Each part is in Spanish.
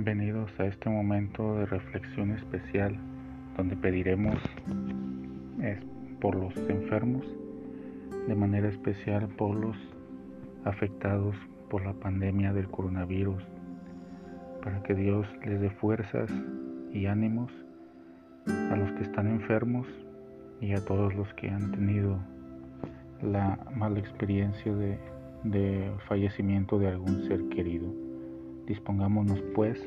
Bienvenidos a este momento de reflexión especial donde pediremos por los enfermos, de manera especial por los afectados por la pandemia del coronavirus, para que Dios les dé fuerzas y ánimos a los que están enfermos y a todos los que han tenido la mala experiencia de, de fallecimiento de algún ser querido. Dispongámonos pues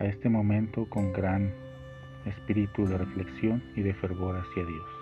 a este momento con gran espíritu de reflexión y de fervor hacia Dios.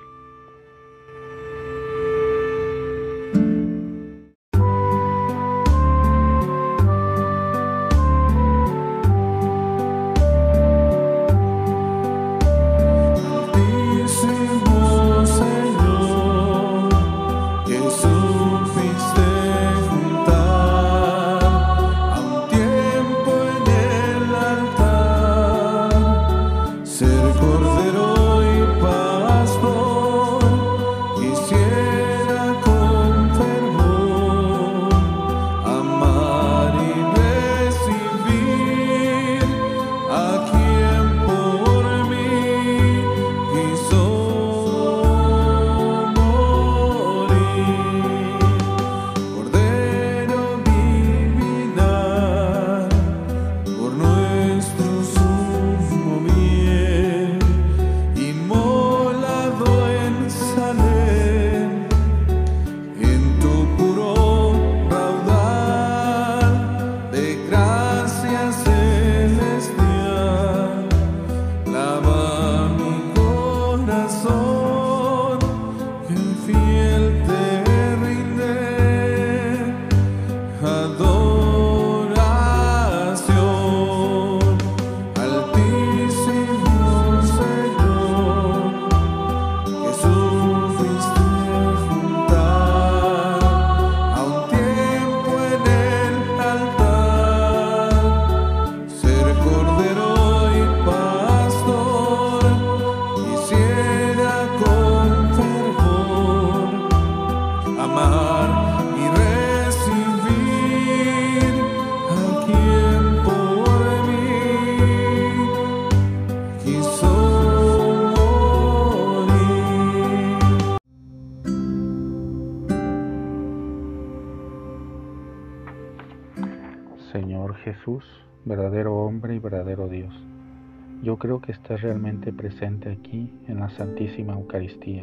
Estás realmente presente aquí en la Santísima Eucaristía,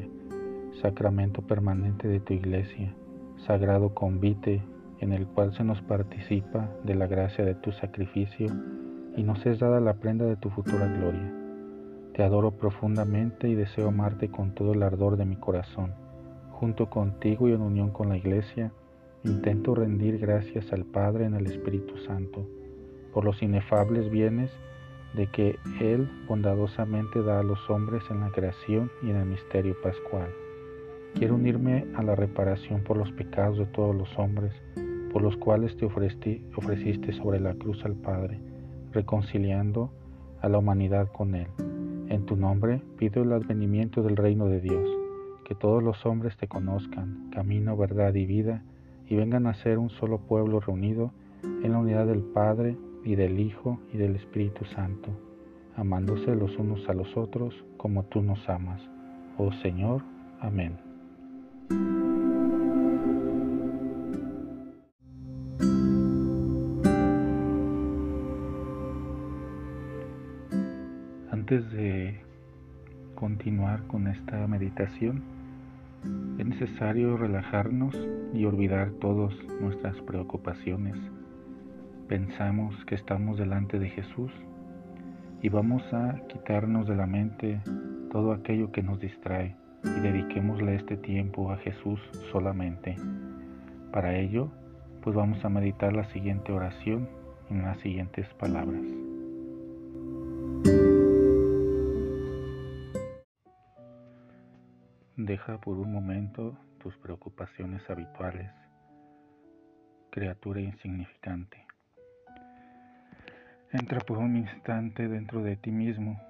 sacramento permanente de tu iglesia, sagrado convite en el cual se nos participa de la gracia de tu sacrificio y nos es dada la prenda de tu futura gloria. Te adoro profundamente y deseo amarte con todo el ardor de mi corazón. Junto contigo y en unión con la iglesia, Intento rendir gracias al Padre en el Espíritu Santo por los inefables bienes de que Él bondadosamente da a los hombres en la creación y en el misterio pascual. Quiero unirme a la reparación por los pecados de todos los hombres, por los cuales te ofreciste sobre la cruz al Padre, reconciliando a la humanidad con Él. En tu nombre pido el advenimiento del reino de Dios, que todos los hombres te conozcan, camino, verdad y vida, y vengan a ser un solo pueblo reunido en la unidad del Padre y del Hijo y del Espíritu Santo, amándose los unos a los otros como tú nos amas. Oh Señor, amén. Antes de continuar con esta meditación, es necesario relajarnos y olvidar todas nuestras preocupaciones. Pensamos que estamos delante de Jesús y vamos a quitarnos de la mente todo aquello que nos distrae y dediquémosle este tiempo a Jesús solamente. Para ello, pues vamos a meditar la siguiente oración en las siguientes palabras. Deja por un momento tus preocupaciones habituales, criatura insignificante. Entra por un instante dentro de ti mismo,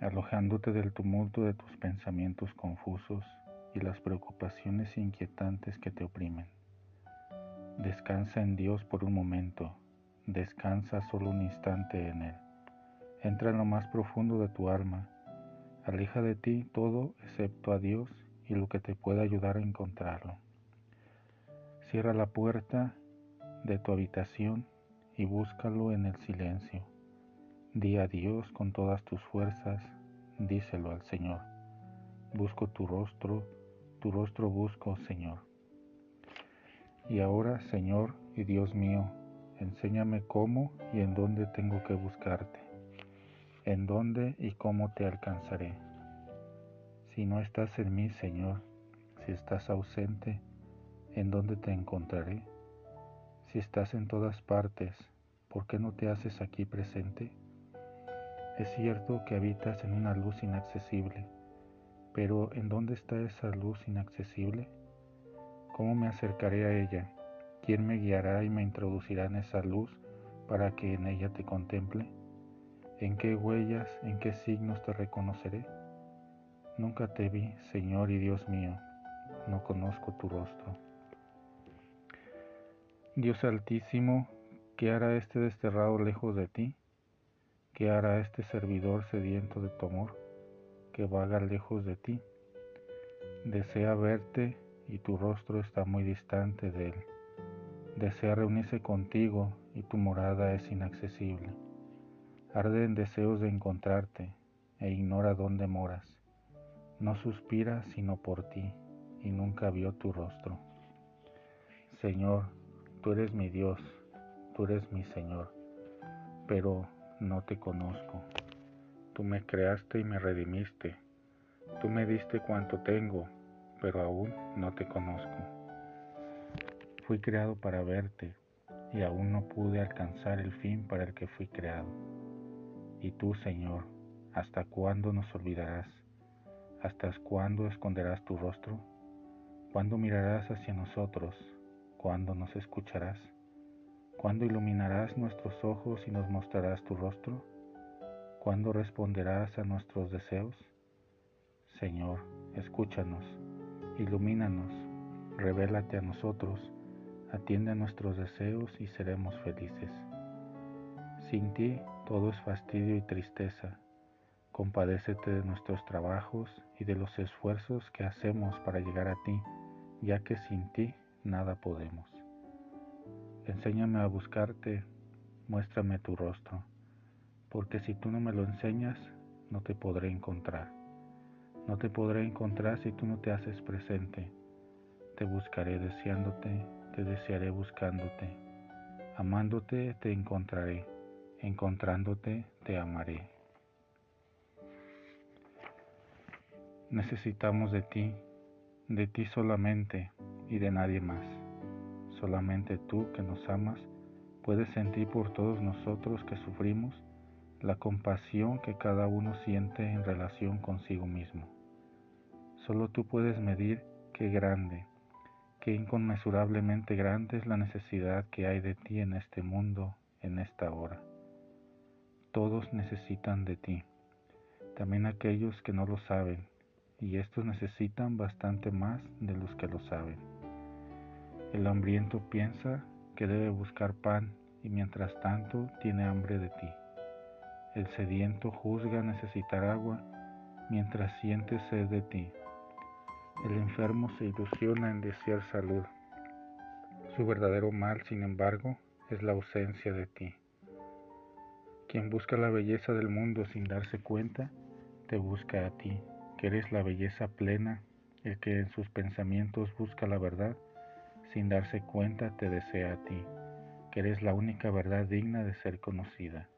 alojándote del tumulto de tus pensamientos confusos y las preocupaciones inquietantes que te oprimen. Descansa en Dios por un momento, descansa solo un instante en Él. Entra en lo más profundo de tu alma. Aleja de ti todo excepto a Dios y lo que te pueda ayudar a encontrarlo. Cierra la puerta de tu habitación y búscalo en el silencio. Di a Dios con todas tus fuerzas, díselo al Señor. Busco tu rostro, tu rostro busco, Señor. Y ahora, Señor y Dios mío, enséñame cómo y en dónde tengo que buscarte, en dónde y cómo te alcanzaré. Si no estás en mí, Señor, si estás ausente, ¿en dónde te encontraré? Si estás en todas partes, ¿por qué no te haces aquí presente? Es cierto que habitas en una luz inaccesible, pero ¿en dónde está esa luz inaccesible? ¿Cómo me acercaré a ella? ¿Quién me guiará y me introducirá en esa luz para que en ella te contemple? ¿En qué huellas, en qué signos te reconoceré? Nunca te vi, Señor y Dios mío, no conozco tu rostro. Dios Altísimo, ¿qué hará este desterrado lejos de ti? ¿Qué hará este servidor sediento de tu amor, que vaga lejos de ti? Desea verte y tu rostro está muy distante de él. Desea reunirse contigo y tu morada es inaccesible. Arde en deseos de encontrarte e ignora dónde moras. No suspira sino por ti y nunca vio tu rostro. Señor, Tú eres mi Dios, tú eres mi Señor, pero no te conozco. Tú me creaste y me redimiste. Tú me diste cuanto tengo, pero aún no te conozco. Fui creado para verte y aún no pude alcanzar el fin para el que fui creado. Y tú, Señor, ¿hasta cuándo nos olvidarás? ¿Hasta cuándo esconderás tu rostro? ¿Cuándo mirarás hacia nosotros ¿Cuándo nos escucharás? ¿Cuándo iluminarás nuestros ojos y nos mostrarás tu rostro? ¿Cuándo responderás a nuestros deseos? Señor, escúchanos, ilumínanos, revélate a nosotros, atiende a nuestros deseos y seremos felices. Sin ti todo es fastidio y tristeza. Compadécete de nuestros trabajos y de los esfuerzos que hacemos para llegar a ti, ya que sin ti nada podemos. Enséñame a buscarte, muéstrame tu rostro, porque si tú no me lo enseñas, no te podré encontrar. No te podré encontrar si tú no te haces presente. Te buscaré deseándote, te desearé buscándote. Amándote te encontraré, encontrándote te amaré. Necesitamos de ti, de ti solamente, y de nadie más. Solamente tú que nos amas puedes sentir por todos nosotros que sufrimos la compasión que cada uno siente en relación consigo mismo. Solo tú puedes medir qué grande, qué inconmensurablemente grande es la necesidad que hay de ti en este mundo, en esta hora. Todos necesitan de ti, también aquellos que no lo saben, y estos necesitan bastante más de los que lo saben. El hambriento piensa que debe buscar pan y mientras tanto tiene hambre de ti. El sediento juzga necesitar agua mientras siente sed de ti. El enfermo se ilusiona en desear salud. Su verdadero mal, sin embargo, es la ausencia de ti. Quien busca la belleza del mundo sin darse cuenta, te busca a ti, que eres la belleza plena, el que en sus pensamientos busca la verdad sin darse cuenta te desea a ti, que eres la única verdad digna de ser conocida.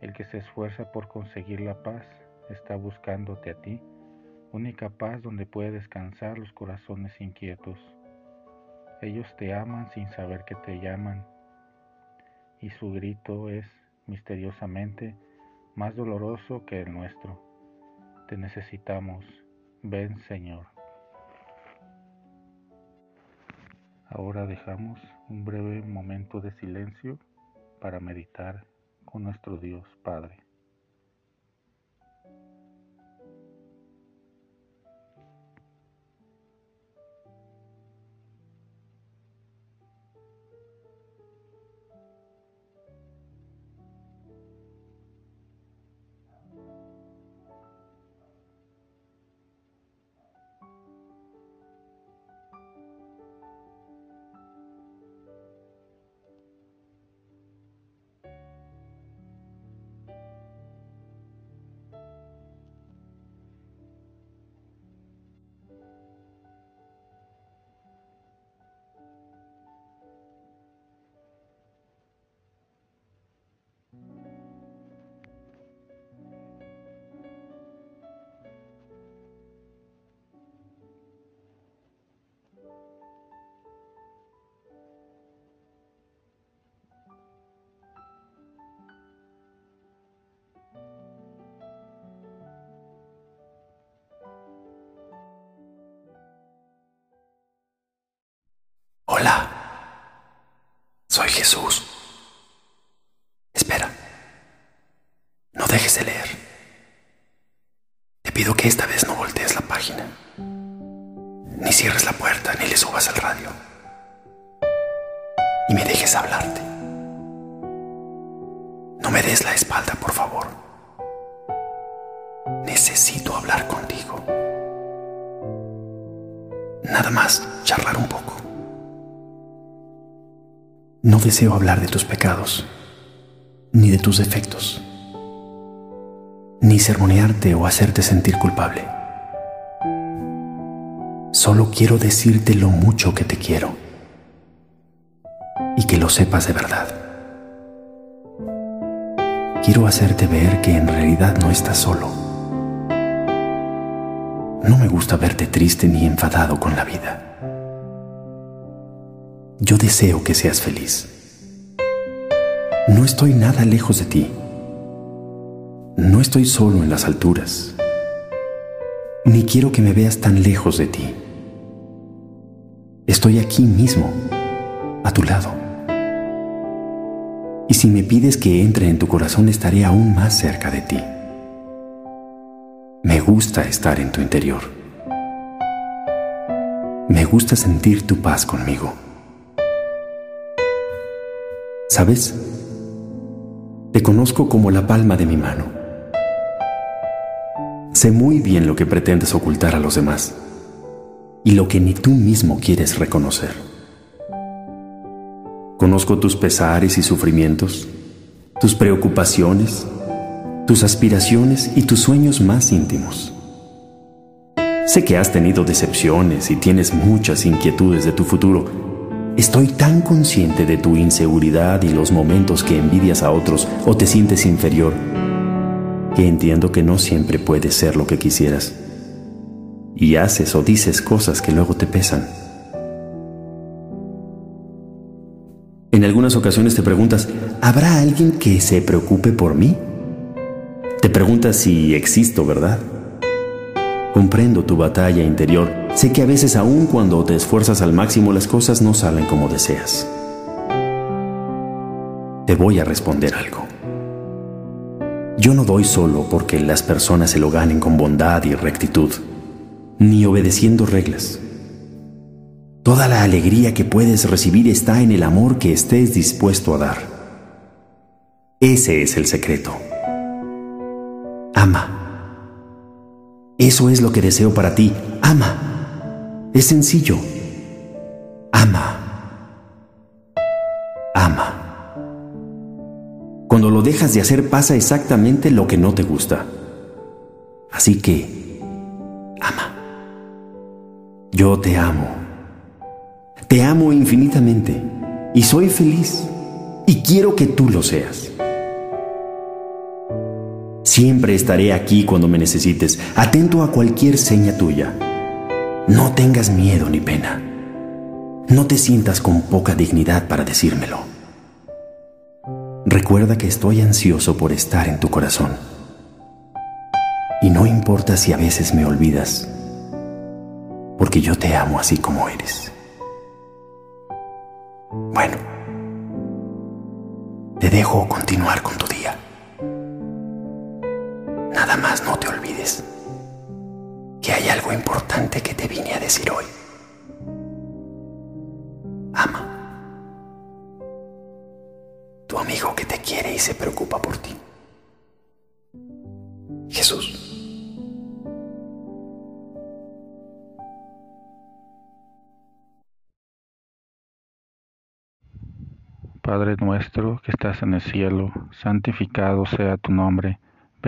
El que se esfuerza por conseguir la paz está buscándote a ti, única paz donde puede descansar los corazones inquietos. Ellos te aman sin saber que te llaman, y su grito es, misteriosamente, más doloroso que el nuestro. Te necesitamos, ven Señor. Ahora dejamos un breve momento de silencio para meditar con nuestro Dios Padre. Hola, soy Jesús. Espera, no dejes de leer. Te pido que esta vez no voltees la página, ni cierres la puerta, ni le subas al radio, y me dejes hablarte. No me des la espalda, por favor. Necesito hablar contigo. Nada más charlar un poco. No deseo hablar de tus pecados, ni de tus defectos, ni sermonearte o hacerte sentir culpable. Solo quiero decirte lo mucho que te quiero y que lo sepas de verdad. Quiero hacerte ver que en realidad no estás solo. No me gusta verte triste ni enfadado con la vida. Yo deseo que seas feliz. No estoy nada lejos de ti. No estoy solo en las alturas. Ni quiero que me veas tan lejos de ti. Estoy aquí mismo, a tu lado. Y si me pides que entre en tu corazón, estaré aún más cerca de ti. Me gusta estar en tu interior. Me gusta sentir tu paz conmigo. ¿Sabes? Te conozco como la palma de mi mano. Sé muy bien lo que pretendes ocultar a los demás y lo que ni tú mismo quieres reconocer. Conozco tus pesares y sufrimientos, tus preocupaciones, tus aspiraciones y tus sueños más íntimos. Sé que has tenido decepciones y tienes muchas inquietudes de tu futuro Estoy tan consciente de tu inseguridad y los momentos que envidias a otros o te sientes inferior, que entiendo que no siempre puedes ser lo que quisieras. Y haces o dices cosas que luego te pesan. En algunas ocasiones te preguntas, ¿habrá alguien que se preocupe por mí? Te preguntas si existo, ¿verdad? Comprendo tu batalla interior. Sé que a veces aun cuando te esfuerzas al máximo las cosas no salen como deseas. Te voy a responder algo. Yo no doy solo porque las personas se lo ganen con bondad y rectitud, ni obedeciendo reglas. Toda la alegría que puedes recibir está en el amor que estés dispuesto a dar. Ese es el secreto. Ama eso es lo que deseo para ti. Ama. Es sencillo. Ama. Ama. Cuando lo dejas de hacer pasa exactamente lo que no te gusta. Así que, ama. Yo te amo. Te amo infinitamente y soy feliz y quiero que tú lo seas. Siempre estaré aquí cuando me necesites, atento a cualquier seña tuya. No tengas miedo ni pena. No te sientas con poca dignidad para decírmelo. Recuerda que estoy ansioso por estar en tu corazón. Y no importa si a veces me olvidas, porque yo te amo así como eres. Bueno, te dejo continuar con tu día. Nada más no te olvides que hay algo importante que te vine a decir hoy. Ama. Tu amigo que te quiere y se preocupa por ti. Jesús. Padre nuestro que estás en el cielo, santificado sea tu nombre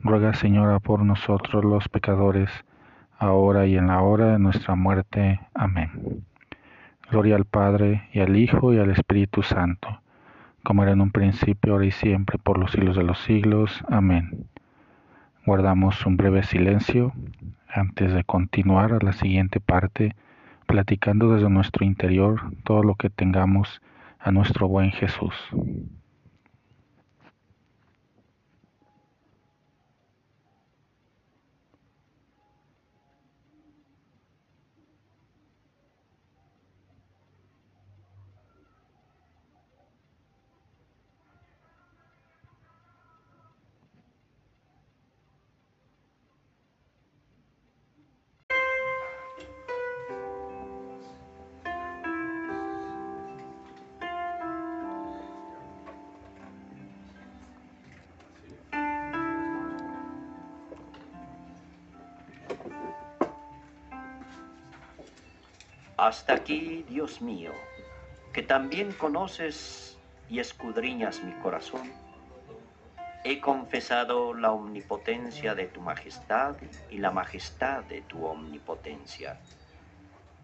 Ruega, Señora, por nosotros los pecadores, ahora y en la hora de nuestra muerte. Amén. Gloria al Padre, y al Hijo, y al Espíritu Santo, como era en un principio, ahora y siempre, por los siglos de los siglos. Amén. Guardamos un breve silencio antes de continuar a la siguiente parte, platicando desde nuestro interior todo lo que tengamos a nuestro buen Jesús. Hasta aquí, Dios mío, que también conoces y escudriñas mi corazón, he confesado la omnipotencia de tu majestad y la majestad de tu omnipotencia.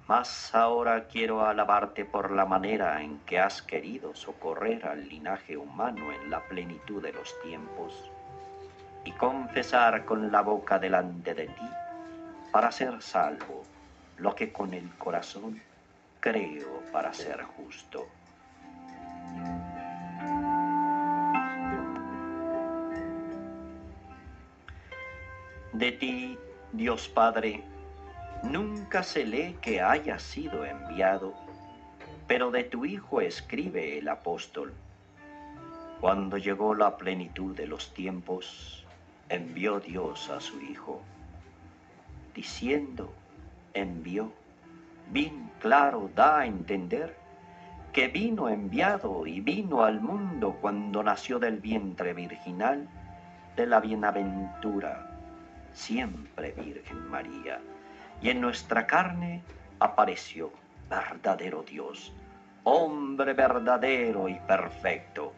Mas ahora quiero alabarte por la manera en que has querido socorrer al linaje humano en la plenitud de los tiempos y confesar con la boca delante de ti para ser salvo lo que con el corazón creo para ser justo. De ti, Dios Padre, nunca se lee que haya sido enviado, pero de tu Hijo escribe el apóstol. Cuando llegó la plenitud de los tiempos, envió Dios a su Hijo, diciendo, envió. Bien claro da a entender que vino enviado y vino al mundo cuando nació del vientre virginal de la bienaventura, siempre Virgen María, y en nuestra carne apareció verdadero Dios, hombre verdadero y perfecto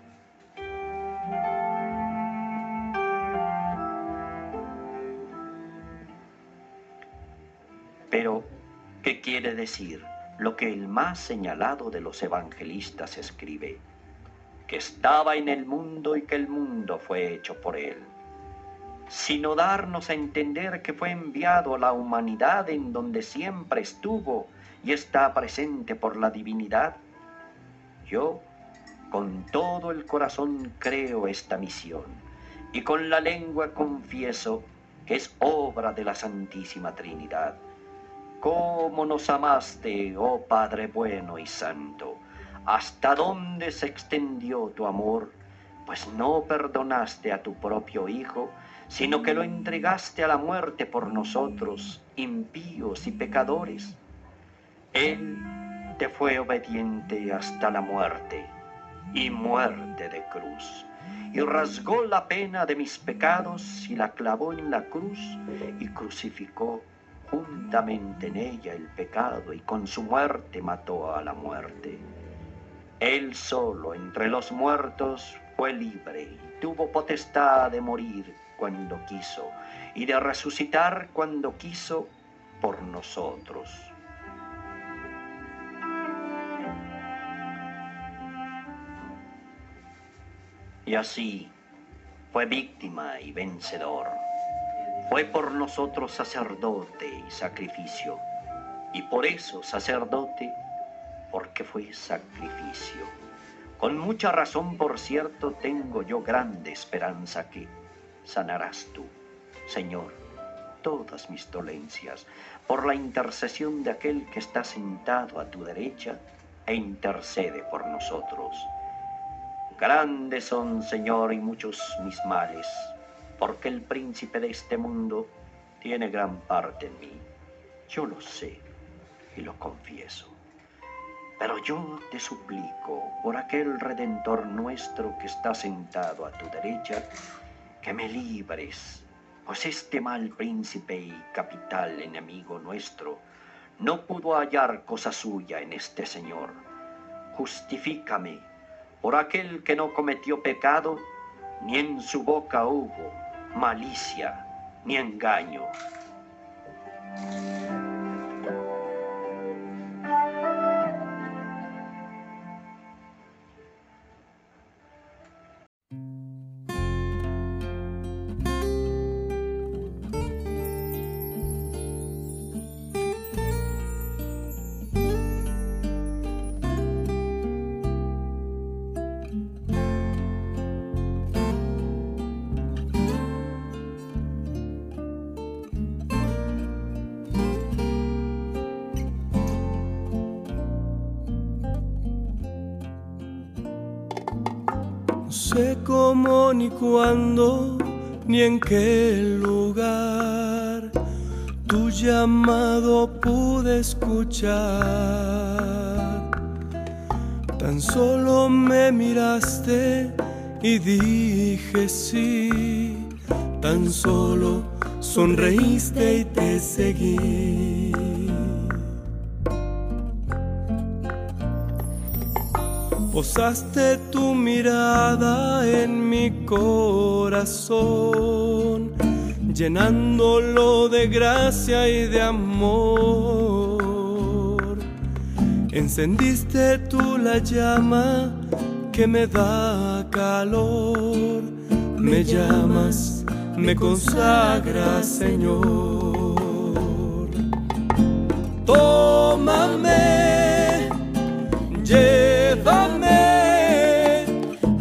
Pero, ¿qué quiere decir lo que el más señalado de los evangelistas escribe? Que estaba en el mundo y que el mundo fue hecho por él. Sino darnos a entender que fue enviado a la humanidad en donde siempre estuvo y está presente por la divinidad. Yo, con todo el corazón creo esta misión y con la lengua confieso que es obra de la Santísima Trinidad ¿Cómo nos amaste, oh Padre bueno y santo? ¿Hasta dónde se extendió tu amor? Pues no perdonaste a tu propio Hijo, sino que lo entregaste a la muerte por nosotros, impíos y pecadores. Él te fue obediente hasta la muerte y muerte de cruz, y rasgó la pena de mis pecados y la clavó en la cruz y crucificó juntamente en ella el pecado y con su muerte mató a la muerte. Él solo entre los muertos fue libre y tuvo potestad de morir cuando quiso y de resucitar cuando quiso por nosotros. Y así fue víctima y vencedor fue por nosotros sacerdote y sacrificio, y por eso sacerdote, porque fue sacrificio. Con mucha razón, por cierto, tengo yo grande esperanza que sanarás tú, Señor, todas mis dolencias, por la intercesión de aquel que está sentado a tu derecha e intercede por nosotros. Grandes son, Señor, y muchos mis males, porque el príncipe de este mundo tiene gran parte en mí. Yo lo sé y lo confieso. Pero yo te suplico, por aquel Redentor nuestro que está sentado a tu derecha, que me libres, pues este mal príncipe y capital enemigo nuestro no pudo hallar cosa suya en este Señor. Justifícame por aquel que no cometió pecado, ni en su boca hubo malicia ni engaño. Sé cómo ni cuándo ni en qué lugar tu llamado pude escuchar. Tan solo me miraste y dije sí, tan solo sonreíste y te seguí. Posaste tu mirada en mi corazón, llenándolo de gracia y de amor. Encendiste tú la llama que me da calor, me llamas, me consagras, Señor. Tómame, llévame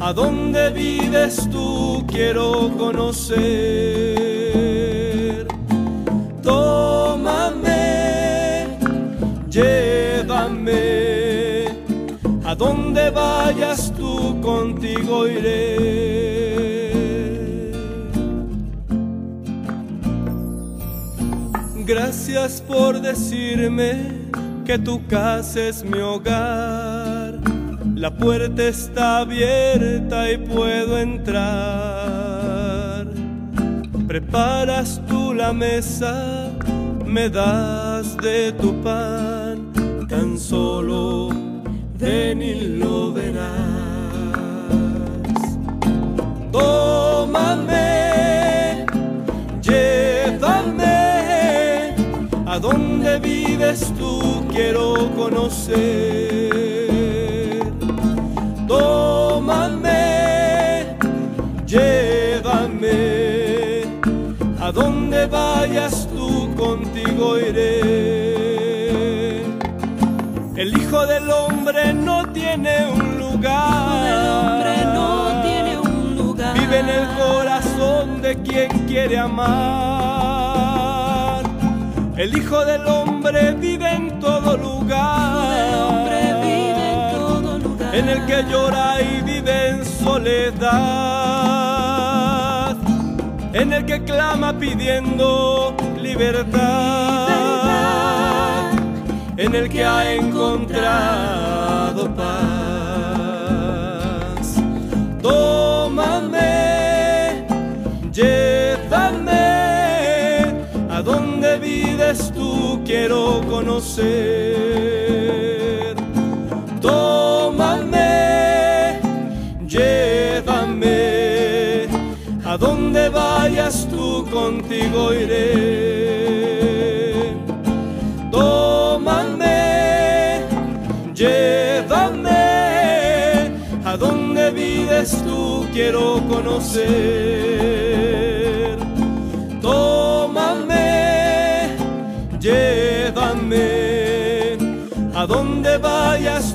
a donde vives tú, quiero conocer. Tómame, llévame, a donde vayas tú, contigo iré. Gracias por decirme que tu casa es mi hogar la puerta está abierta y puedo entrar. Preparas tú la mesa, me das de tu pan, tan solo ven y lo verás. Tómame, llévame, a donde vives tú quiero conocer donde vayas tú contigo iré. El Hijo del Hombre no tiene un lugar, no tiene un lugar. vive en el corazón de quien quiere amar. El Hijo del Hombre vive en todo lugar en el que llora y vive en soledad, en el que clama pidiendo libertad, en el que ha encontrado paz. Tómame, llévame, a donde vives tú quiero conocer A donde vayas tú contigo iré. Tómame, llévame, a donde vives tú quiero conocer. Tómame, llévame, a donde vayas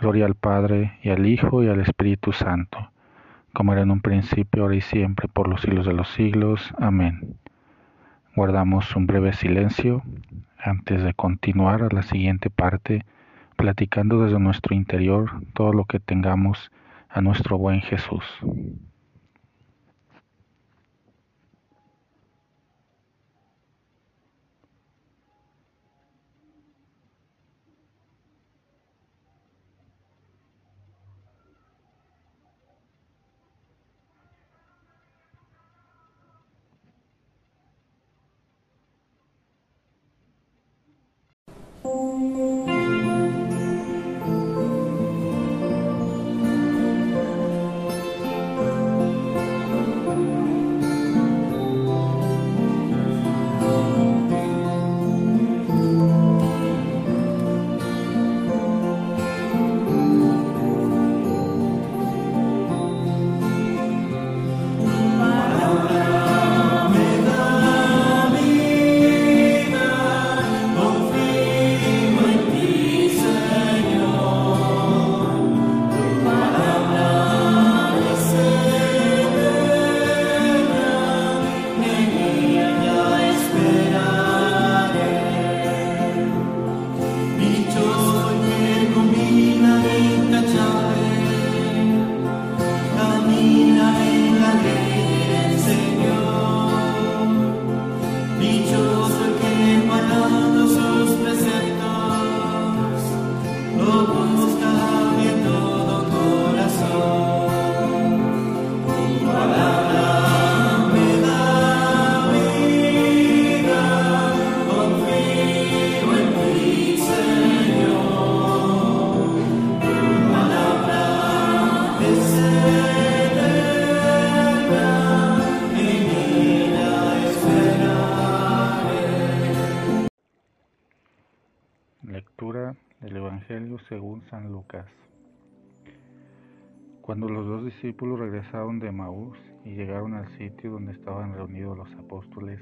Gloria al Padre, y al Hijo, y al Espíritu Santo, como era en un principio, ahora y siempre, por los siglos de los siglos. Amén. Guardamos un breve silencio antes de continuar a la siguiente parte, platicando desde nuestro interior todo lo que tengamos a nuestro buen Jesús. Apóstoles,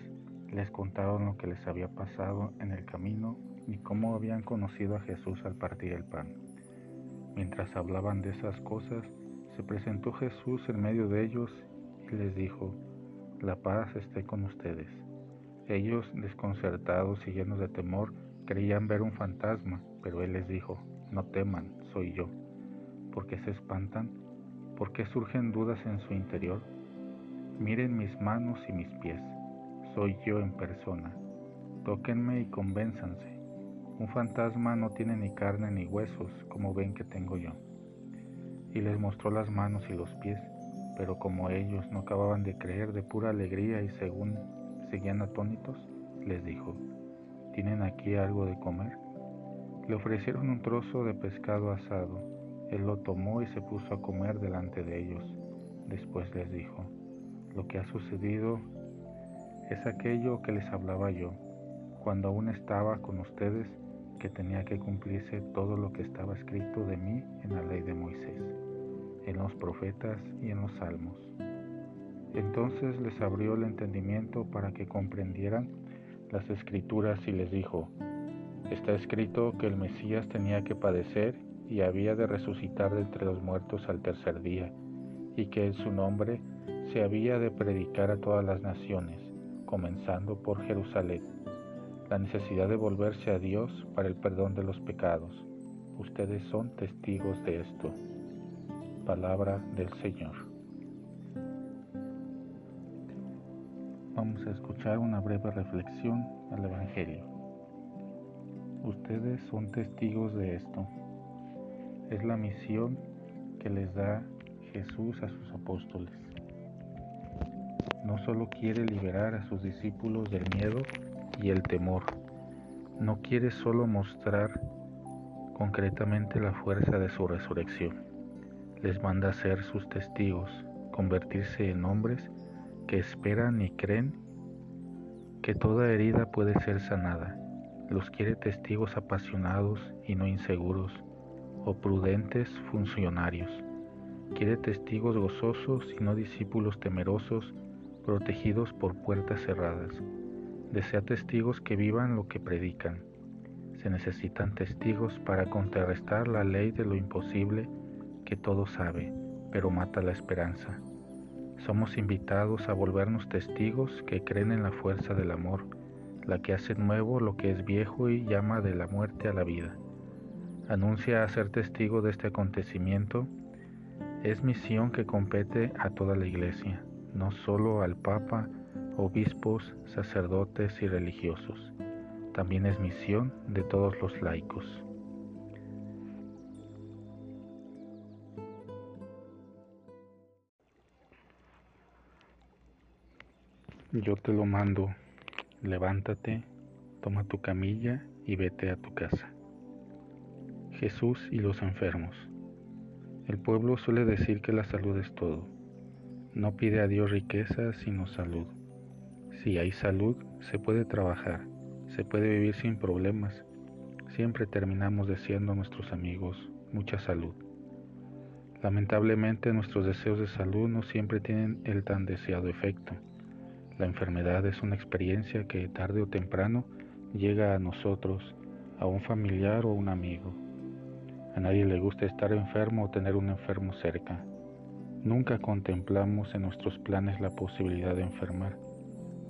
les contaron lo que les había pasado en el camino y cómo habían conocido a Jesús al partir el pan. Mientras hablaban de esas cosas, se presentó Jesús en medio de ellos y les dijo, la paz esté con ustedes. Ellos, desconcertados y llenos de temor, creían ver un fantasma, pero él les dijo, no teman, soy yo. ¿Por qué se espantan? ¿Por qué surgen dudas en su interior? Miren mis manos y mis pies, soy yo en persona. Tóquenme y convénzanse. Un fantasma no tiene ni carne ni huesos, como ven que tengo yo. Y les mostró las manos y los pies, pero como ellos no acababan de creer de pura alegría y según seguían atónitos, les dijo, ¿tienen aquí algo de comer? Le ofrecieron un trozo de pescado asado. Él lo tomó y se puso a comer delante de ellos. Después les dijo, lo que ha sucedido es aquello que les hablaba yo, cuando aún estaba con ustedes, que tenía que cumplirse todo lo que estaba escrito de mí en la ley de Moisés, en los profetas y en los salmos. Entonces les abrió el entendimiento para que comprendieran las escrituras y les dijo, está escrito que el Mesías tenía que padecer y había de resucitar de entre los muertos al tercer día, y que en su nombre se había de predicar a todas las naciones, comenzando por Jerusalén, la necesidad de volverse a Dios para el perdón de los pecados. Ustedes son testigos de esto. Palabra del Señor. Vamos a escuchar una breve reflexión al Evangelio. Ustedes son testigos de esto. Es la misión que les da Jesús a sus apóstoles. No solo quiere liberar a sus discípulos del miedo y el temor, no quiere solo mostrar concretamente la fuerza de su resurrección. Les manda a ser sus testigos, convertirse en hombres que esperan y creen que toda herida puede ser sanada. Los quiere testigos apasionados y no inseguros, o prudentes funcionarios. Quiere testigos gozosos y no discípulos temerosos, protegidos por puertas cerradas. Desea testigos que vivan lo que predican. Se necesitan testigos para contrarrestar la ley de lo imposible que todo sabe, pero mata la esperanza. Somos invitados a volvernos testigos que creen en la fuerza del amor, la que hace nuevo lo que es viejo y llama de la muerte a la vida. Anuncia a ser testigo de este acontecimiento. Es misión que compete a toda la iglesia, no solo al Papa, obispos, sacerdotes y religiosos. También es misión de todos los laicos. Yo te lo mando, levántate, toma tu camilla y vete a tu casa. Jesús y los enfermos. El pueblo suele decir que la salud es todo. No pide a Dios riqueza, sino salud. Si hay salud, se puede trabajar, se puede vivir sin problemas. Siempre terminamos deseando a nuestros amigos mucha salud. Lamentablemente nuestros deseos de salud no siempre tienen el tan deseado efecto. La enfermedad es una experiencia que tarde o temprano llega a nosotros, a un familiar o un amigo. A nadie le gusta estar enfermo o tener un enfermo cerca. Nunca contemplamos en nuestros planes la posibilidad de enfermar,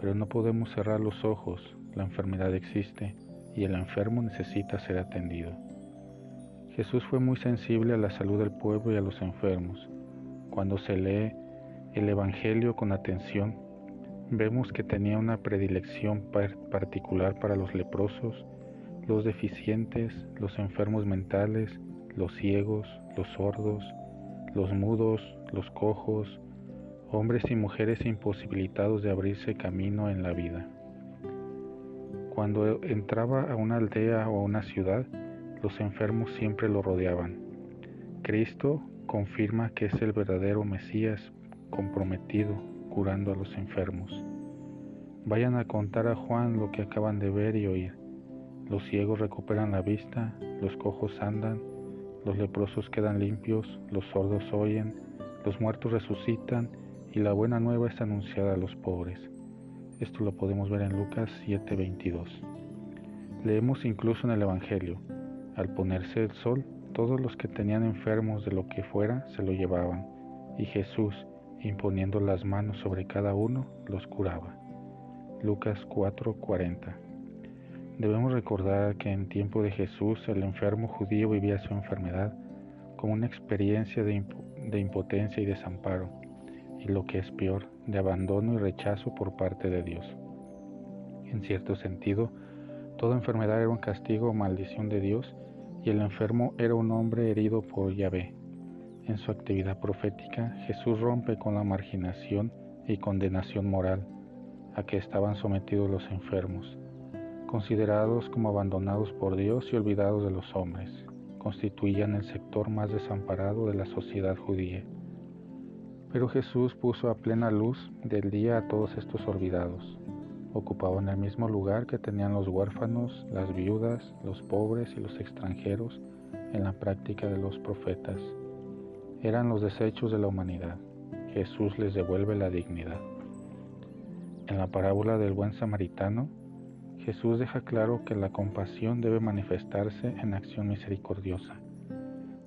pero no podemos cerrar los ojos, la enfermedad existe y el enfermo necesita ser atendido. Jesús fue muy sensible a la salud del pueblo y a los enfermos. Cuando se lee el Evangelio con atención, vemos que tenía una predilección particular para los leprosos, los deficientes, los enfermos mentales, los ciegos, los sordos, los mudos, los cojos, hombres y mujeres imposibilitados de abrirse camino en la vida. Cuando entraba a una aldea o a una ciudad, los enfermos siempre lo rodeaban. Cristo confirma que es el verdadero Mesías comprometido curando a los enfermos. Vayan a contar a Juan lo que acaban de ver y oír. Los ciegos recuperan la vista, los cojos andan, los leprosos quedan limpios, los sordos oyen, los muertos resucitan y la buena nueva es anunciada a los pobres. Esto lo podemos ver en Lucas 7:22. Leemos incluso en el Evangelio, al ponerse el sol, todos los que tenían enfermos de lo que fuera se lo llevaban, y Jesús, imponiendo las manos sobre cada uno, los curaba. Lucas 4:40 Debemos recordar que en tiempo de Jesús el enfermo judío vivía su enfermedad como una experiencia de, impotencia y desamparo, y lo que es peor, de abandono y rechazo por parte de Dios. En cierto sentido, toda enfermedad era un castigo o maldición de Dios, y el enfermo era un hombre herido por Yahvé. En su actividad profética, Jesús rompe con la marginación y condenación moral a que estaban sometidos los enfermos considerados como abandonados por Dios y olvidados de los hombres, constituían el sector más desamparado de la sociedad judía. Pero Jesús puso a plena luz del día a todos estos olvidados. Ocupaban el mismo lugar que tenían los huérfanos, las viudas, los pobres y los extranjeros en la práctica de los profetas. Eran los desechos de la humanidad. Jesús les devuelve la dignidad. En la parábola del buen samaritano, Jesús deja claro que la compasión debe manifestarse en acción misericordiosa.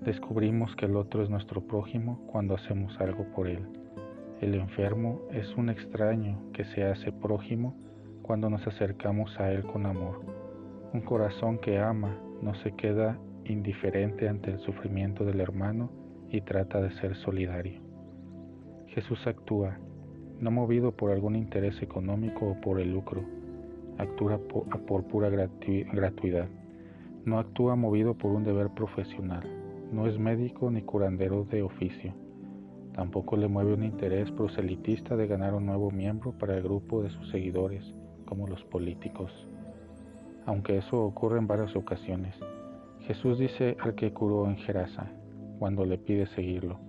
Descubrimos que el otro es nuestro prójimo cuando hacemos algo por él. El enfermo es un extraño que se hace prójimo cuando nos acercamos a él con amor. Un corazón que ama no se queda indiferente ante el sufrimiento del hermano y trata de ser solidario. Jesús actúa, no movido por algún interés económico o por el lucro, actúa por, pura gratuidad. No actúa movido por un deber profesional. No es médico ni curandero de oficio. Tampoco le mueve un interés proselitista de ganar un nuevo miembro para el grupo de sus seguidores, como los políticos. Aunque eso ocurre en varias ocasiones. Jesús dice al que curó en Gerasa, cuando le pide seguirlo,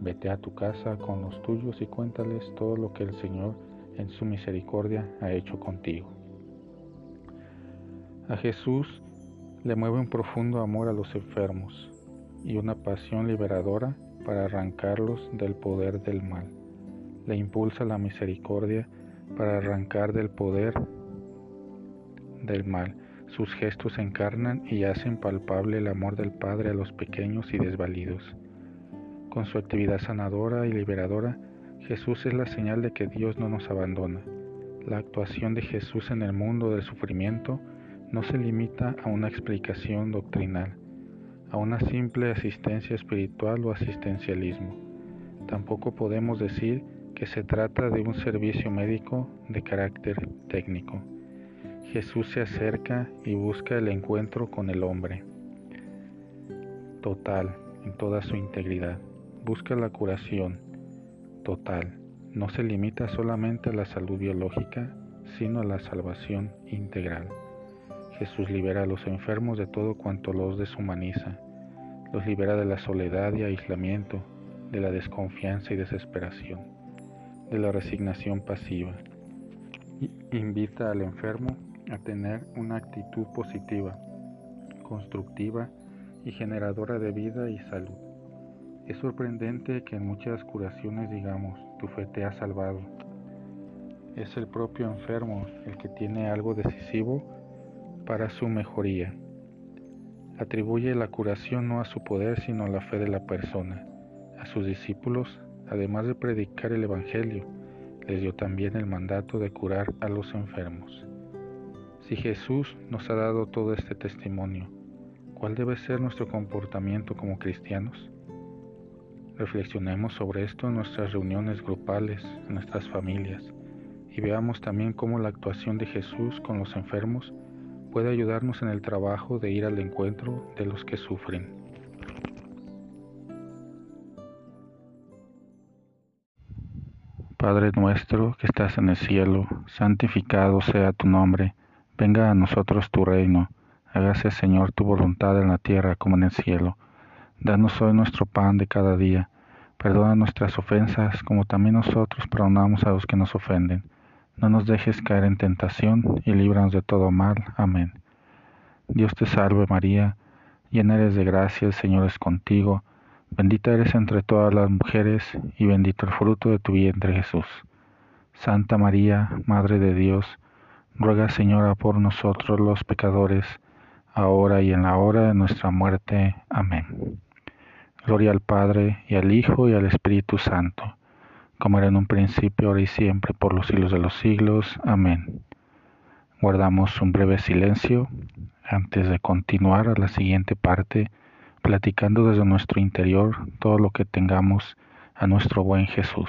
vete a tu casa con los tuyos y cuéntales todo lo que el Señor en su misericordia ha hecho contigo. A Jesús le mueve un profundo amor a los enfermos y una pasión liberadora para arrancarlos del poder del mal. Le impulsa la misericordia para arrancar del poder del mal. Sus gestos encarnan y hacen palpable el amor del Padre a los pequeños y desvalidos. Con su actividad sanadora y liberadora, Jesús es la señal de que Dios no nos abandona. La actuación de Jesús en el mundo del sufrimiento no se limita a una explicación doctrinal, a una simple asistencia espiritual o asistencialismo. Tampoco podemos decir que se trata de un servicio médico de carácter técnico. Jesús se acerca y busca el encuentro con el hombre total, en toda su integridad. Busca la curación total. No se limita solamente a la salud biológica, sino a la salvación integral. Jesús libera a los enfermos de todo cuanto los deshumaniza, los libera de la soledad y aislamiento, de la desconfianza y desesperación, de la resignación pasiva. Invita al enfermo a tener una actitud positiva, constructiva y generadora de vida y salud. Es sorprendente que en muchas curaciones digamos, tu fe te ha salvado. Es el propio enfermo el que tiene algo decisivo para su mejoría. Atribuye la curación no a su poder, sino a la fe de la persona. A sus discípulos, además de predicar el Evangelio, les dio también el mandato de curar a los enfermos. Si Jesús nos ha dado todo este testimonio, ¿cuál debe ser nuestro comportamiento como cristianos? Reflexionemos sobre esto en nuestras reuniones grupales, en nuestras familias, y veamos también cómo la actuación de Jesús con los enfermos puede ayudarnos en el trabajo de ir al encuentro de los que sufren. Padre nuestro que estás en el cielo, santificado sea tu nombre, venga a nosotros tu reino, hágase Señor tu voluntad en la tierra como en el cielo. Danos hoy nuestro pan de cada día, perdona nuestras ofensas como también nosotros perdonamos a los que nos ofenden no nos dejes caer en tentación y líbranos de todo mal. Amén. Dios te salve María, llena eres de gracia, el Señor es contigo, bendita eres entre todas las mujeres y bendito el fruto de tu vientre Jesús. Santa María, Madre de Dios, ruega Señora por nosotros los pecadores, ahora y en la hora de nuestra muerte. Amén. Gloria al Padre, y al Hijo, y al Espíritu Santo, como era en un principio, ahora y siempre, por los siglos de los siglos. Amén. Guardamos un breve silencio antes de continuar a la siguiente parte, platicando desde nuestro interior todo lo que tengamos a nuestro buen Jesús.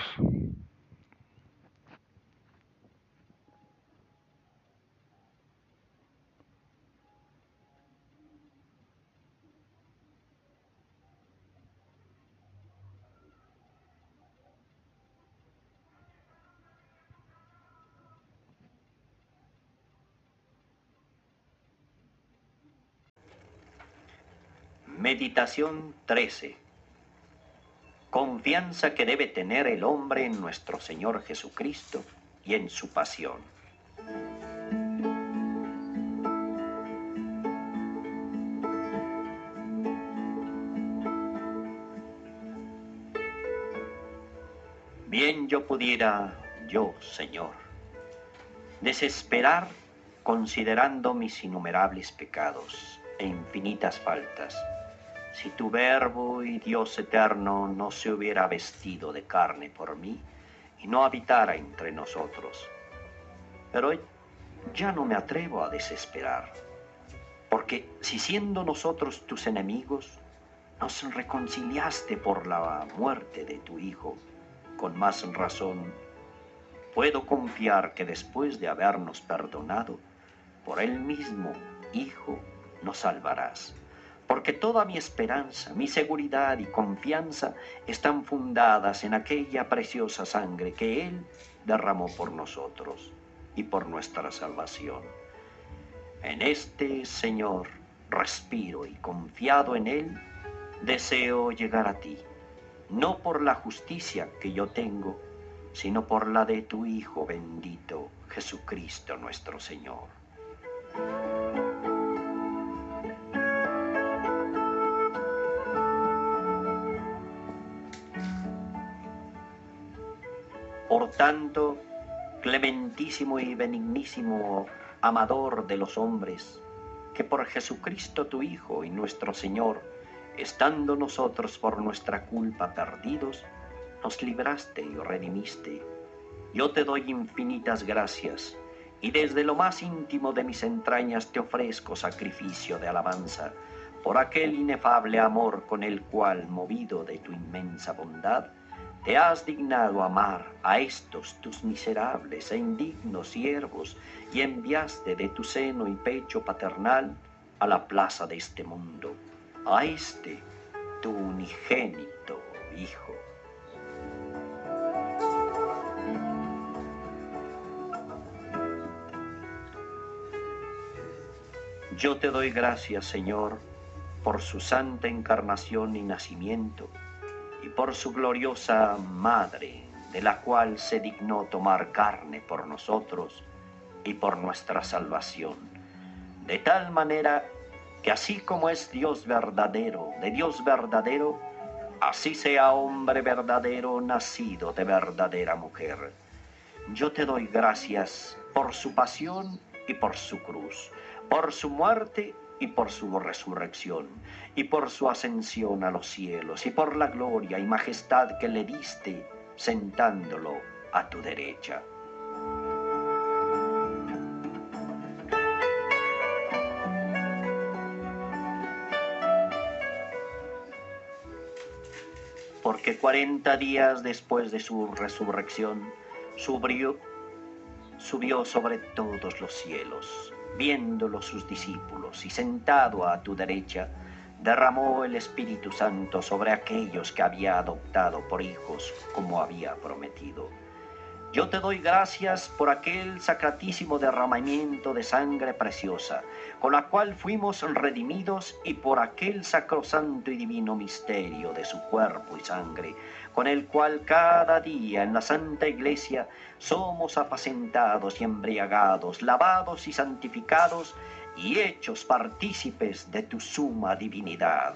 Meditación 13. Confianza que debe tener el hombre en nuestro Señor Jesucristo y en su pasión. Bien yo pudiera, yo, Señor, desesperar considerando mis innumerables pecados e infinitas faltas si tu verbo y Dios eterno no se hubiera vestido de carne por mí y no habitara entre nosotros. Pero ya no me atrevo a desesperar, porque si siendo nosotros tus enemigos, nos reconciliaste por la muerte de tu Hijo, con más razón, puedo confiar que después de habernos perdonado, por él mismo, Hijo, nos salvarás porque toda mi esperanza, mi seguridad y confianza están fundadas en aquella preciosa sangre que Él derramó por nosotros y por nuestra salvación. En este Señor respiro y confiado en Él, deseo llegar a ti, no por la justicia que yo tengo, sino por la de tu Hijo bendito, Jesucristo nuestro Señor. Por tanto, clementísimo y benignísimo amador de los hombres, que por Jesucristo tu Hijo y nuestro Señor, estando nosotros por nuestra culpa perdidos, nos libraste y redimiste. Yo te doy infinitas gracias y desde lo más íntimo de mis entrañas te ofrezco sacrificio de alabanza por aquel inefable amor con el cual, movido de tu inmensa bondad, te has dignado amar a estos tus miserables e indignos siervos y enviaste de tu seno y pecho paternal a la plaza de este mundo, a este tu unigénito Hijo. Yo te doy gracias, Señor, por su santa encarnación y nacimiento y por su gloriosa Madre, de la cual se dignó tomar carne por nosotros y por nuestra salvación, de tal manera que así como es Dios verdadero, de Dios verdadero, así sea hombre verdadero, nacido de verdadera mujer. Yo te doy gracias por su pasión y por su cruz, por su muerte y por su resurrección, y por su ascensión a los cielos, y por la gloria y majestad que le diste sentándolo a tu derecha. Porque cuarenta días después de su resurrección, subió, subió sobre todos los cielos viéndolo sus discípulos, y sentado a tu derecha, derramó el Espíritu Santo sobre aquellos que había adoptado por hijos, como había prometido. Yo te doy gracias por aquel sacratísimo derramamiento de sangre preciosa, con la cual fuimos redimidos y por aquel sacrosanto y divino misterio de su cuerpo y sangre, con el cual cada día en la Santa Iglesia somos apacentados y embriagados, lavados y santificados y hechos partícipes de tu suma divinidad.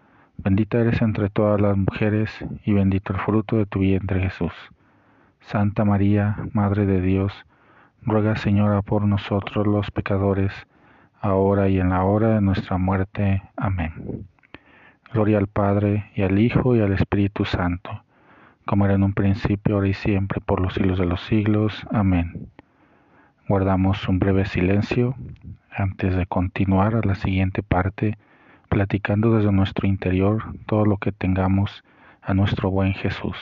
Bendita eres entre todas las mujeres y bendito el fruto de tu vientre Jesús. Santa María, Madre de Dios, ruega Señora por nosotros los pecadores, ahora y en la hora de nuestra muerte. Amén. Gloria al Padre, y al Hijo, y al Espíritu Santo, como era en un principio, ahora y siempre, por los siglos de los siglos. Amén. Guardamos un breve silencio antes de continuar a la siguiente parte, platicando desde nuestro interior todo lo que tengamos a nuestro buen Jesús.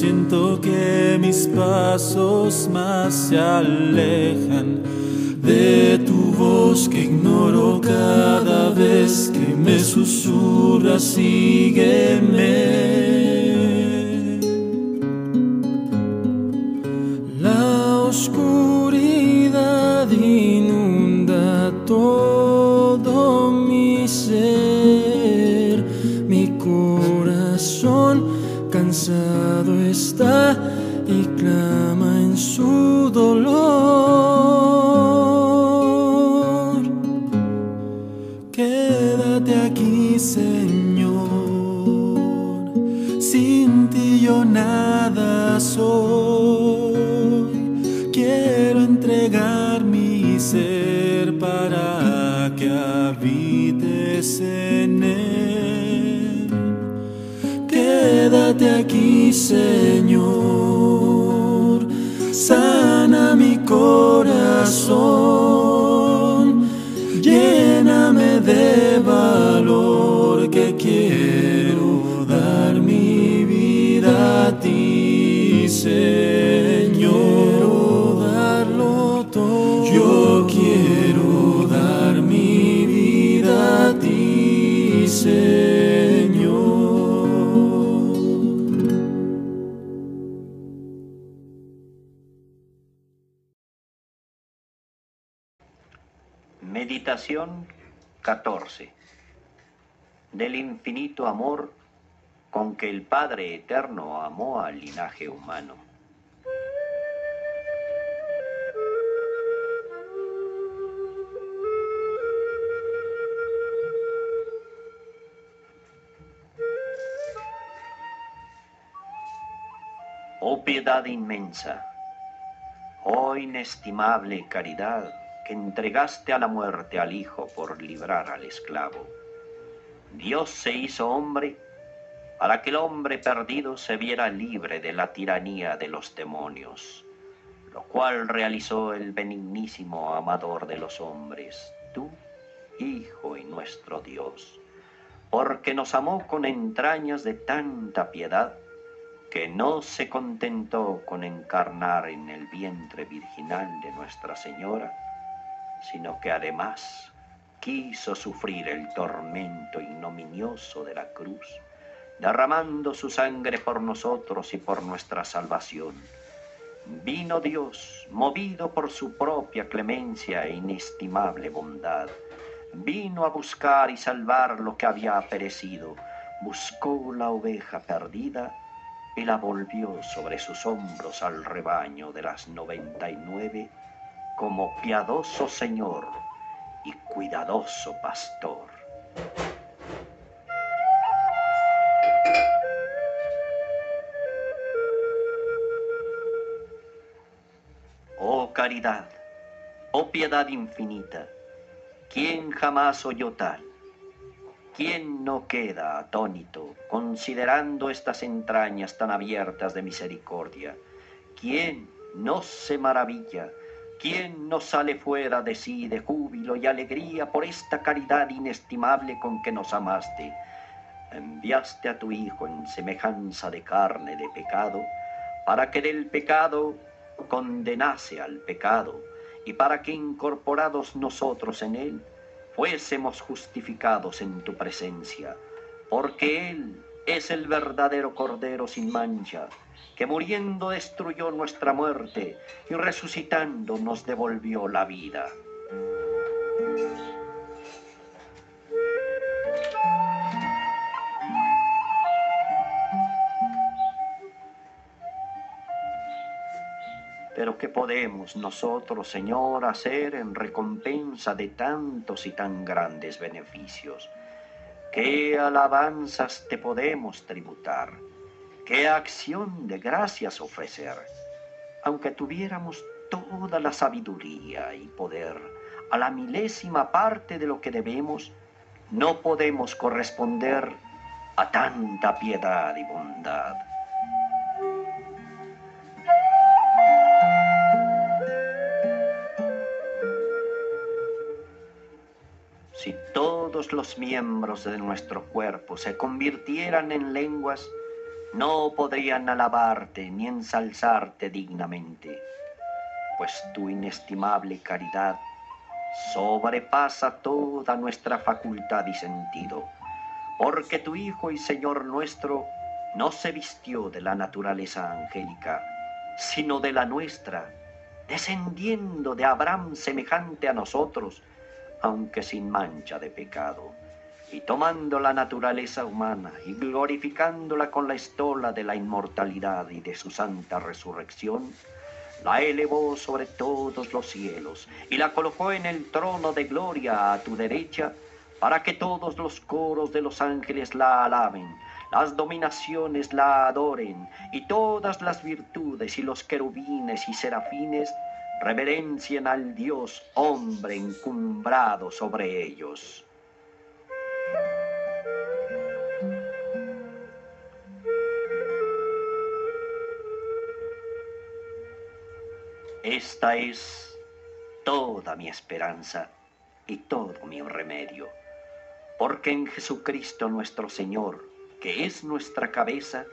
Siento que mis pasos más se alejan de tu voz que ignoro cada vez que me susurra sígueme. Meditación 14. Del infinito amor con que el Padre Eterno amó al linaje humano. Oh piedad inmensa, oh inestimable caridad entregaste a la muerte al Hijo por librar al esclavo. Dios se hizo hombre para que el hombre perdido se viera libre de la tiranía de los demonios, lo cual realizó el benignísimo amador de los hombres, tú, Hijo y nuestro Dios, porque nos amó con entrañas de tanta piedad, que no se contentó con encarnar en el vientre virginal de Nuestra Señora, sino que además quiso sufrir el tormento ignominioso de la cruz, derramando su sangre por nosotros y por nuestra salvación. Vino Dios, movido por su propia clemencia e inestimable bondad, vino a buscar y salvar lo que había perecido, buscó la oveja perdida y la volvió sobre sus hombros al rebaño de las noventa y nueve como piadoso Señor y cuidadoso pastor. Oh caridad, oh piedad infinita, ¿quién jamás oyó tal? ¿Quién no queda atónito considerando estas entrañas tan abiertas de misericordia? ¿Quién no se maravilla? ¿Quién no sale fuera de sí de júbilo y alegría por esta caridad inestimable con que nos amaste? Enviaste a tu Hijo en semejanza de carne de pecado, para que del pecado condenase al pecado, y para que incorporados nosotros en él, fuésemos justificados en tu presencia, porque Él es el verdadero Cordero sin mancha, que muriendo destruyó nuestra muerte y resucitando nos devolvió la vida. Pero ¿qué podemos nosotros, Señor, hacer en recompensa de tantos y tan grandes beneficios? ¿Qué alabanzas te podemos tributar? ¿Qué acción de gracias ofrecer? Aunque tuviéramos toda la sabiduría y poder a la milésima parte de lo que debemos, no podemos corresponder a tanta piedad y bondad. Los miembros de nuestro cuerpo se convirtieran en lenguas, no podrían alabarte ni ensalzarte dignamente, pues tu inestimable caridad sobrepasa toda nuestra facultad y sentido, porque tu Hijo y Señor nuestro no se vistió de la naturaleza angélica, sino de la nuestra, descendiendo de Abraham semejante a nosotros, aunque sin mancha de pecado, y tomando la naturaleza humana y glorificándola con la estola de la inmortalidad y de su santa resurrección, la elevó sobre todos los cielos y la colocó en el trono de gloria a tu derecha, para que todos los coros de los ángeles la alaben, las dominaciones la adoren, y todas las virtudes y los querubines y serafines reverencien al Dios hombre encumbrado sobre ellos. Esta es toda mi esperanza y todo mi remedio, porque en Jesucristo nuestro Señor, que es nuestra cabeza,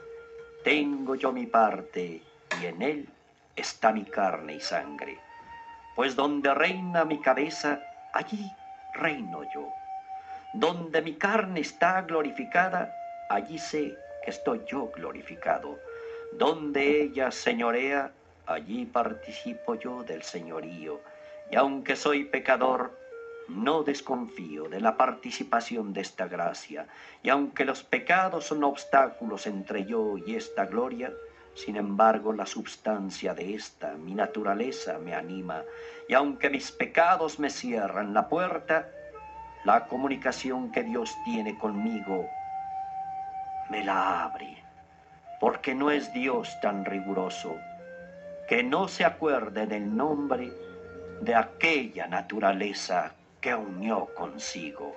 tengo yo mi parte y en él está mi carne y sangre. Pues donde reina mi cabeza, allí reino yo. Donde mi carne está glorificada, allí sé que estoy yo glorificado. Donde ella señorea, allí participo yo del señorío. Y aunque soy pecador, no desconfío de la participación de esta gracia, y aunque los pecados son obstáculos entre yo y esta gloria, sin embargo la substancia de esta, mi naturaleza, me anima, y aunque mis pecados me cierran la puerta, la comunicación que Dios tiene conmigo me la abre, porque no es Dios tan riguroso que no se acuerde del nombre de aquella naturaleza que unió consigo.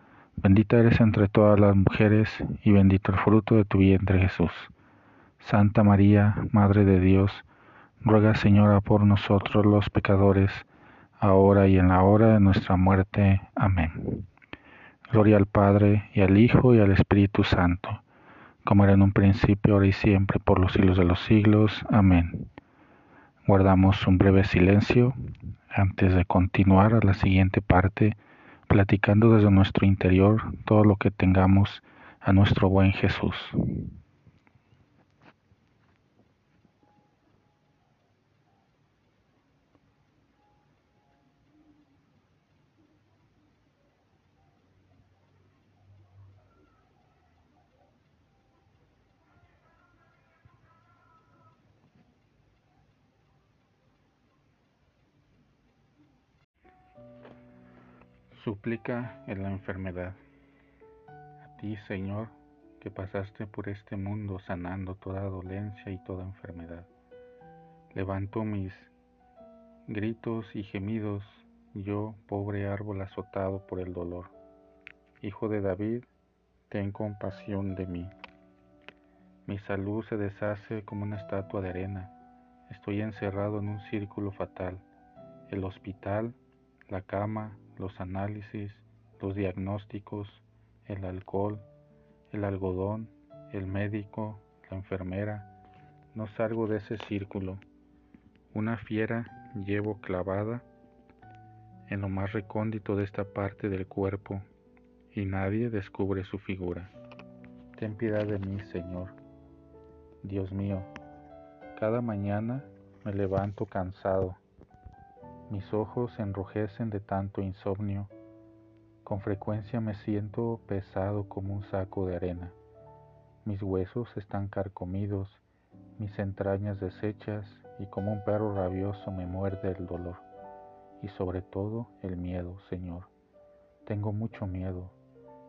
bendita eres entre todas las mujeres y bendito el fruto de tu vientre Jesús. Santa María, Madre de Dios, ruega Señora por nosotros los pecadores, ahora y en la hora de nuestra muerte. Amén. Gloria al Padre, y al Hijo, y al Espíritu Santo, como era en un principio, ahora y siempre, por los siglos de los siglos. Amén. Guardamos un breve silencio antes de continuar a la siguiente parte, platicando desde nuestro interior todo lo que tengamos a nuestro buen Jesús. Súplica en la enfermedad. A ti, Señor, que pasaste por este mundo sanando toda dolencia y toda enfermedad. Levanto mis gritos y gemidos, yo, pobre árbol azotado por el dolor. Hijo de David, ten compasión de mí. Mi salud se deshace como una estatua de arena. Estoy encerrado en un círculo fatal. El hospital, la cama, los análisis, los diagnósticos, el alcohol, el algodón, el médico, la enfermera. No salgo de ese círculo. Una fiera llevo clavada en lo más recóndito de esta parte del cuerpo y nadie descubre su figura. Ten piedad de mí, Señor. Dios mío, cada mañana me levanto cansado mis ojos se enrojecen de tanto insomnio. Con frecuencia me siento pesado como un saco de arena. Mis huesos están carcomidos, mis entrañas deshechas y como un perro rabioso me muerde el dolor. Y sobre todo el miedo, Señor. Tengo mucho miedo.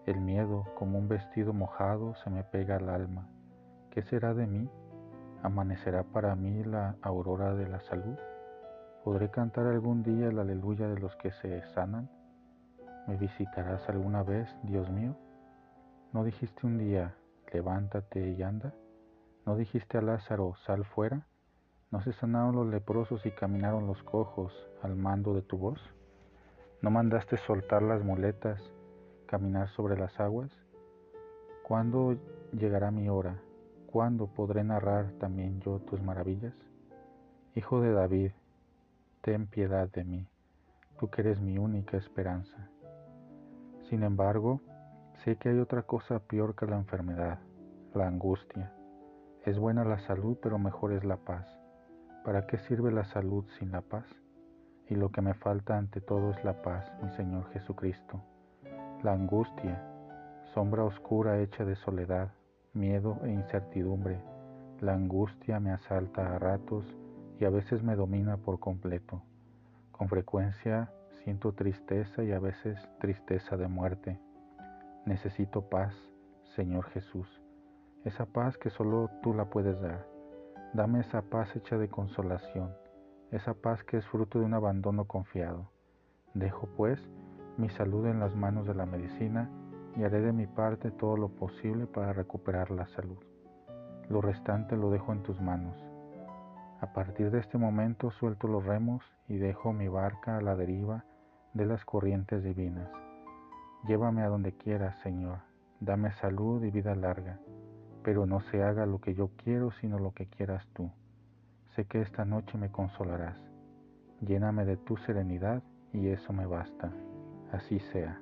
El miedo, como un vestido mojado, se me pega al alma. ¿Qué será de mí? ¿Amanecerá para mí la aurora de la salud? ¿Podré cantar algún día el aleluya de los que se sanan? ¿Me visitarás alguna vez, Dios mío? ¿No dijiste un día, levántate y anda? ¿No dijiste a Lázaro, sal fuera? ¿No se sanaron los leprosos y caminaron los cojos al mando de tu voz? ¿No mandaste soltar las muletas, caminar sobre las aguas? ¿Cuándo llegará mi hora? ¿Cuándo podré narrar también yo tus maravillas? Hijo de David, ten piedad de mí, tú que eres mi única esperanza. Sin embargo, sé que hay otra cosa peor que la enfermedad, la angustia. Es buena la salud, pero mejor es la paz. ¿Para qué sirve la salud sin la paz? Y lo que me falta ante todo es la paz, mi Señor Jesucristo. La angustia, sombra oscura hecha de soledad, miedo e incertidumbre. La angustia me asalta a ratos y a veces me domina por completo. Con frecuencia siento tristeza y a veces tristeza de muerte. Necesito paz, Señor Jesús, esa paz que solo tú la puedes dar. Dame esa paz hecha de consolación, esa paz que es fruto de un abandono confiado. Dejo pues mi salud en las manos de la medicina y haré de mi parte todo lo posible para recuperar la salud. Lo restante lo dejo en tus manos. A partir de este momento suelto los remos y dejo mi barca a la deriva de las corrientes divinas. Llévame a donde quieras, Señor. Dame salud y vida larga pero no se haga lo que yo quiero, sino lo que quieras tú. Sé que esta noche me consolarás. Lléname de tu serenidad y eso me basta. Así sea.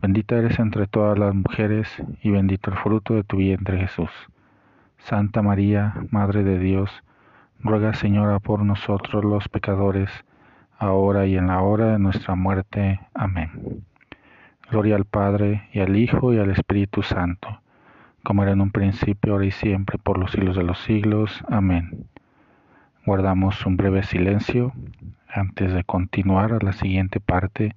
Bendita eres entre todas las mujeres y bendito el fruto de tu vientre Jesús. Santa María, Madre de Dios, ruega Señora por nosotros los pecadores, ahora y en la hora de nuestra muerte. Amén. Gloria al Padre, y al Hijo, y al Espíritu Santo, como era en un principio, ahora y siempre, por los siglos de los siglos. Amén. Guardamos un breve silencio antes de continuar a la siguiente parte,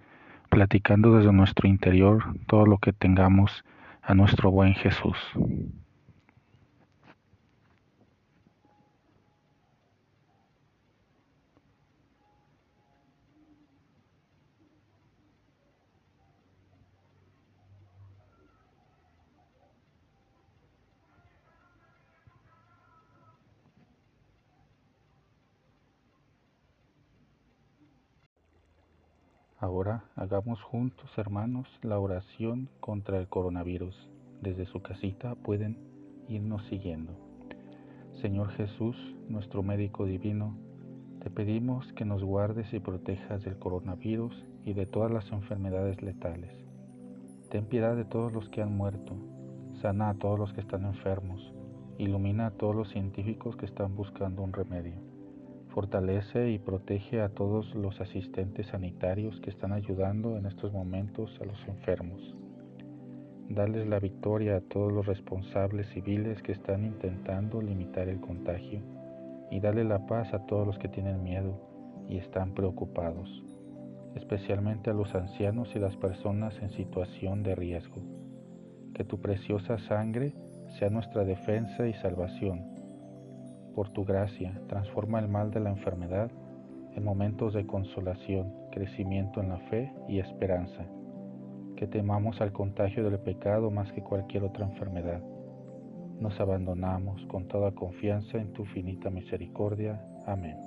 platicando desde nuestro interior todo lo que tengamos a nuestro buen Jesús. Ahora hagamos juntos, hermanos, la oración contra el coronavirus. Desde su casita pueden irnos siguiendo. Señor Jesús, nuestro médico divino, te pedimos que nos guardes y protejas del coronavirus y de todas las enfermedades letales. Ten piedad de todos los que han muerto, sana a todos los que están enfermos, ilumina a todos los científicos que están buscando un remedio Fortalece y protege a todos los asistentes sanitarios que están ayudando en estos momentos a los enfermos. Dales la victoria a todos los responsables civiles que están intentando limitar el contagio y dale la paz a todos los que tienen miedo y están preocupados, especialmente a los ancianos y las personas en situación de riesgo. Que tu preciosa sangre sea nuestra defensa y salvación por tu gracia, transforma el mal de la enfermedad en momentos de consolación, crecimiento en la fe y esperanza. Que temamos al contagio del pecado más que cualquier otra enfermedad. Nos abandonamos con toda confianza en tu finita misericordia. Amén.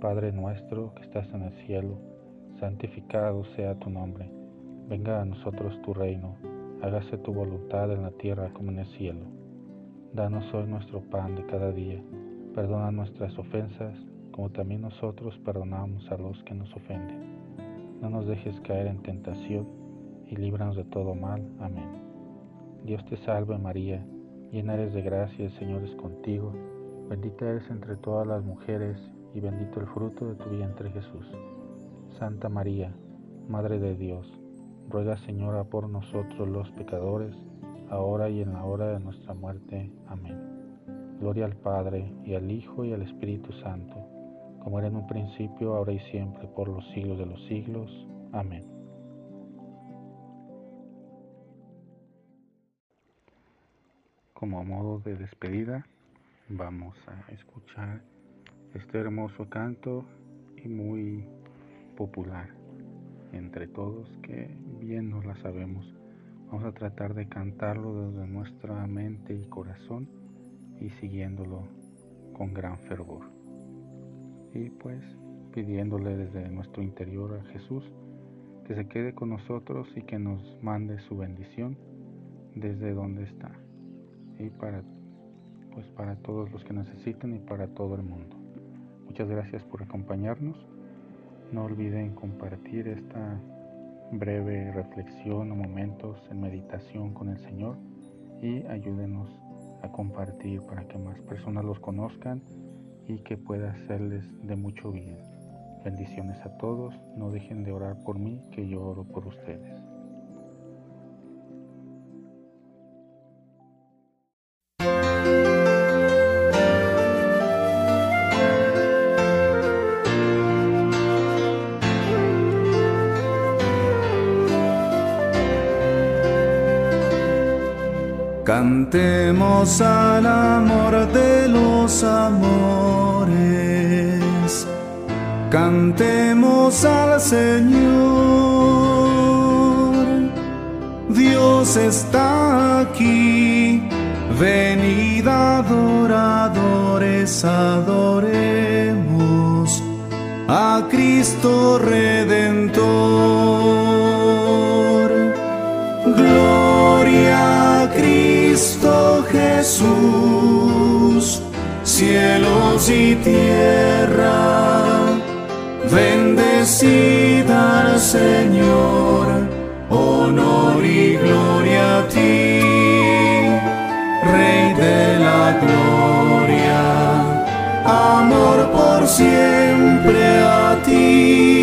Padre nuestro que estás en el cielo, santificado sea tu nombre. Venga a nosotros tu reino. Hágase tu voluntad en la tierra como en el cielo. Danos hoy nuestro pan de cada día. Perdona nuestras ofensas, como también nosotros perdonamos a los que nos ofenden. No nos dejes caer en tentación y líbranos de todo mal. Amén. Dios te salve María, llena eres de gracia, el Señor es contigo. Bendita eres entre todas las mujeres y bendito el fruto de tu vientre Jesús. Santa María, Madre de Dios, ruega Señora por nosotros los pecadores, ahora y en la hora de nuestra muerte. Amén. Gloria al Padre, y al Hijo, y al Espíritu Santo, como era en un principio, ahora y siempre, por los siglos de los siglos. Amén. Como modo de despedida, vamos a escuchar este hermoso canto y muy popular entre todos que bien nos la sabemos. Vamos a tratar de cantarlo desde nuestra mente y corazón y siguiéndolo con gran fervor. Y pues pidiéndole desde nuestro interior a Jesús que se quede con nosotros y que nos mande su bendición desde donde está y para pues para todos los que necesitan y para todo el mundo. Muchas gracias por acompañarnos. No olviden compartir esta breve reflexión o momentos en meditación con el Señor y ayúdenos a compartir para que más personas los conozcan y que pueda hacerles de mucho bien. Bendiciones a todos, no dejen de orar por mí, que yo oro por ustedes. Cantemos al amor de los amores, cantemos al Señor. Dios está aquí, venid adoradores, adoremos a Cristo Redentor. Jesús, cielos y tierra, bendecida al Señor, honor y gloria a ti, Rey de la gloria, amor por siempre a ti,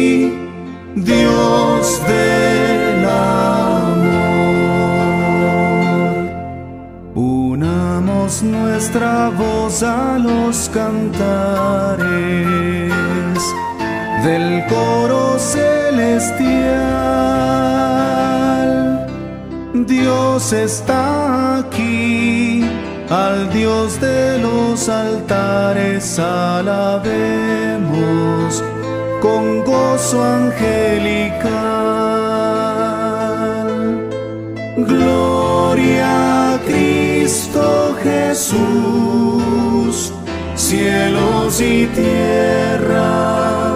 nuestra voz a los cantares del coro celestial. Dios está aquí, al Dios de los altares alabemos con gozo angelical. Gloria Cristo Jesús, cielos y tierra,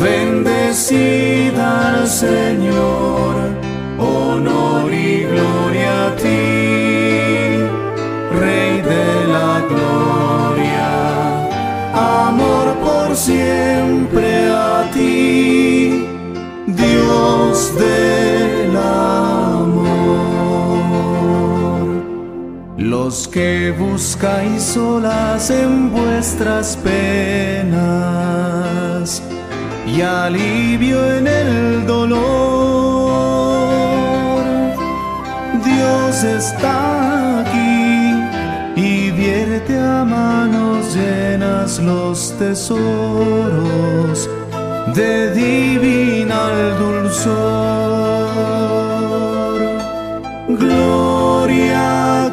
bendecida al Señor, honor y gloria a ti, Rey de la gloria, amor por siempre a ti, Dios del Los que buscáis solas en vuestras penas y alivio en el dolor, Dios está aquí y vierte a manos llenas los tesoros de divinal dulzor. Gloria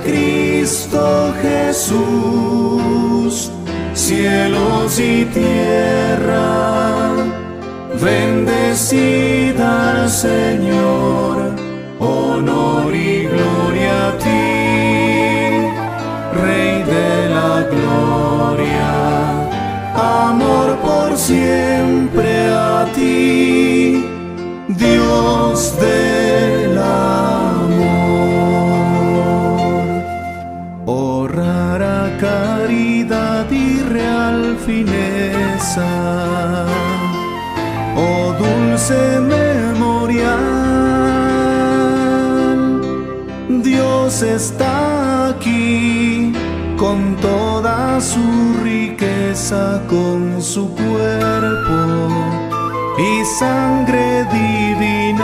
Jesús, cielos y tierra, bendecida al Señor, honor y gloria a ti, Rey de la gloria, amor por siempre está aquí con toda su riqueza, con su cuerpo y sangre divinal.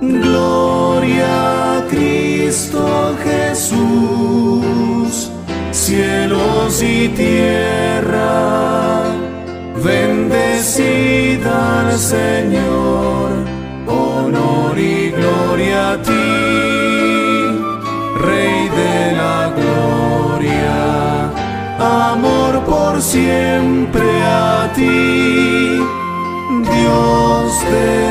Gloria a Cristo Jesús, cielos y tierra, bendecida al Señor, siempre a ti, Dios de